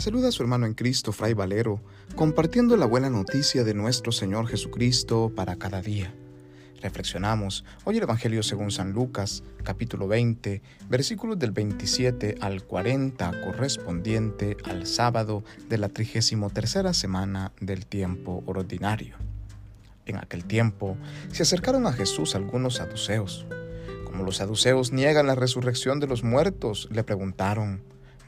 Saluda a su hermano en Cristo, Fray Valero, compartiendo la buena noticia de nuestro Señor Jesucristo para cada día. Reflexionamos hoy el Evangelio según San Lucas, capítulo 20, versículos del 27 al 40, correspondiente al sábado de la 33 semana del tiempo ordinario. En aquel tiempo se acercaron a Jesús algunos saduceos. Como los saduceos niegan la resurrección de los muertos, le preguntaron,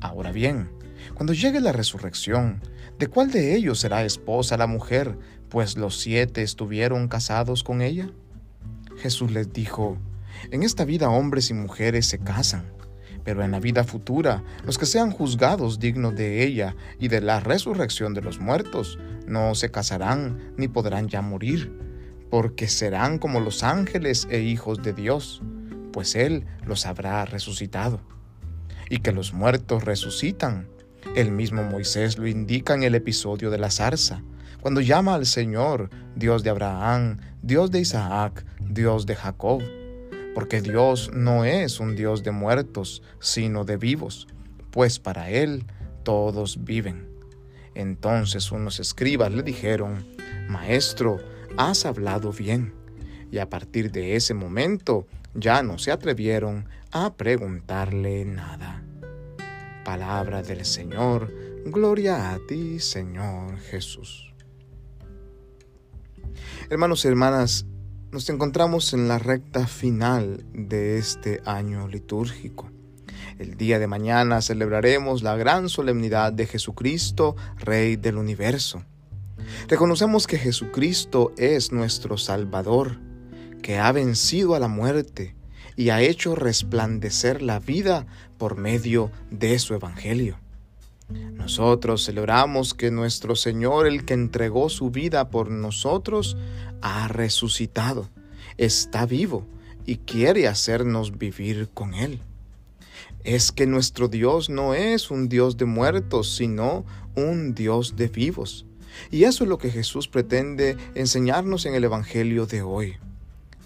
Ahora bien, cuando llegue la resurrección, ¿de cuál de ellos será esposa la mujer, pues los siete estuvieron casados con ella? Jesús les dijo, en esta vida hombres y mujeres se casan, pero en la vida futura los que sean juzgados dignos de ella y de la resurrección de los muertos no se casarán ni podrán ya morir, porque serán como los ángeles e hijos de Dios, pues Él los habrá resucitado y que los muertos resucitan. El mismo Moisés lo indica en el episodio de la zarza, cuando llama al Señor Dios de Abraham, Dios de Isaac, Dios de Jacob, porque Dios no es un Dios de muertos, sino de vivos, pues para Él todos viven. Entonces unos escribas le dijeron, Maestro, has hablado bien. Y a partir de ese momento ya no se atrevieron a preguntarle nada. Palabra del Señor, gloria a ti, Señor Jesús. Hermanos y hermanas, nos encontramos en la recta final de este año litúrgico. El día de mañana celebraremos la gran solemnidad de Jesucristo, Rey del universo. Reconocemos que Jesucristo es nuestro Salvador, que ha vencido a la muerte y ha hecho resplandecer la vida por medio de su Evangelio. Nosotros celebramos que nuestro Señor, el que entregó su vida por nosotros, ha resucitado, está vivo y quiere hacernos vivir con Él. Es que nuestro Dios no es un Dios de muertos, sino un Dios de vivos. Y eso es lo que Jesús pretende enseñarnos en el Evangelio de hoy.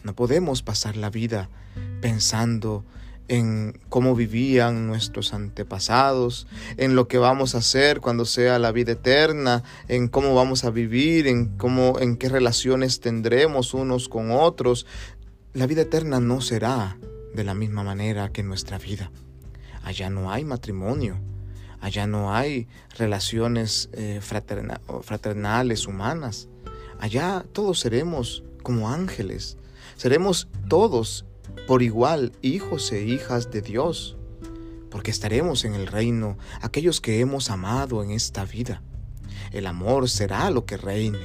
No podemos pasar la vida pensando en cómo vivían nuestros antepasados, en lo que vamos a hacer cuando sea la vida eterna, en cómo vamos a vivir, en cómo en qué relaciones tendremos unos con otros. La vida eterna no será de la misma manera que nuestra vida. Allá no hay matrimonio, allá no hay relaciones eh, fraternales humanas. Allá todos seremos como ángeles, Seremos todos por igual hijos e hijas de Dios, porque estaremos en el reino aquellos que hemos amado en esta vida. El amor será lo que reine.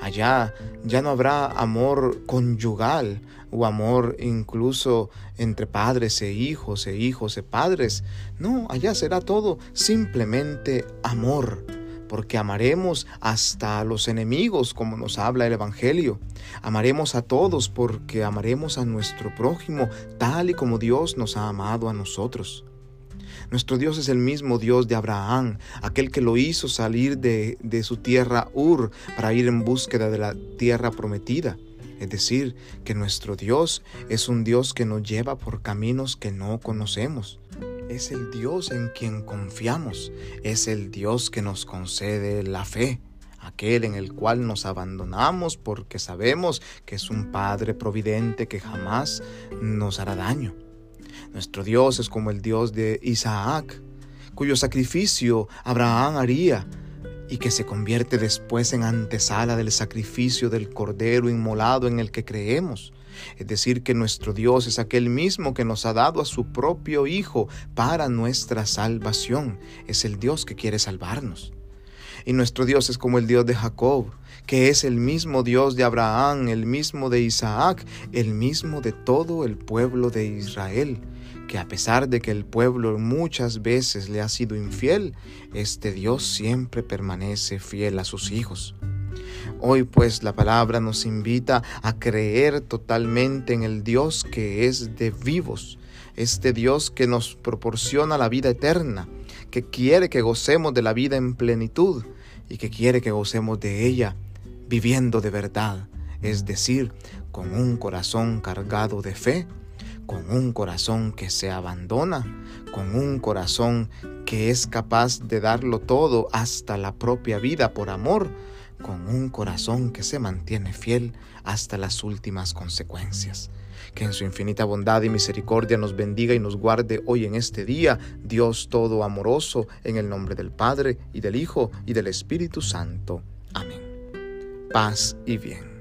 Allá ya no habrá amor conyugal o amor incluso entre padres e hijos e hijos e padres. No, allá será todo simplemente amor porque amaremos hasta a los enemigos, como nos habla el Evangelio. Amaremos a todos porque amaremos a nuestro prójimo tal y como Dios nos ha amado a nosotros. Nuestro Dios es el mismo Dios de Abraham, aquel que lo hizo salir de, de su tierra Ur para ir en búsqueda de la tierra prometida. Es decir, que nuestro Dios es un Dios que nos lleva por caminos que no conocemos es el Dios en quien confiamos, es el Dios que nos concede la fe, aquel en el cual nos abandonamos porque sabemos que es un Padre providente que jamás nos hará daño. Nuestro Dios es como el Dios de Isaac, cuyo sacrificio Abraham haría y que se convierte después en antesala del sacrificio del Cordero inmolado en el que creemos. Es decir, que nuestro Dios es aquel mismo que nos ha dado a su propio Hijo para nuestra salvación. Es el Dios que quiere salvarnos. Y nuestro Dios es como el Dios de Jacob, que es el mismo Dios de Abraham, el mismo de Isaac, el mismo de todo el pueblo de Israel, que a pesar de que el pueblo muchas veces le ha sido infiel, este Dios siempre permanece fiel a sus hijos. Hoy pues la palabra nos invita a creer totalmente en el Dios que es de vivos, este Dios que nos proporciona la vida eterna, que quiere que gocemos de la vida en plenitud y que quiere que gocemos de ella viviendo de verdad, es decir, con un corazón cargado de fe, con un corazón que se abandona, con un corazón que es capaz de darlo todo hasta la propia vida por amor, con un corazón que se mantiene fiel hasta las últimas consecuencias. Que en su infinita bondad y misericordia nos bendiga y nos guarde hoy en este día, Dios todo amoroso, en el nombre del Padre y del Hijo y del Espíritu Santo. Amén. Paz y bien.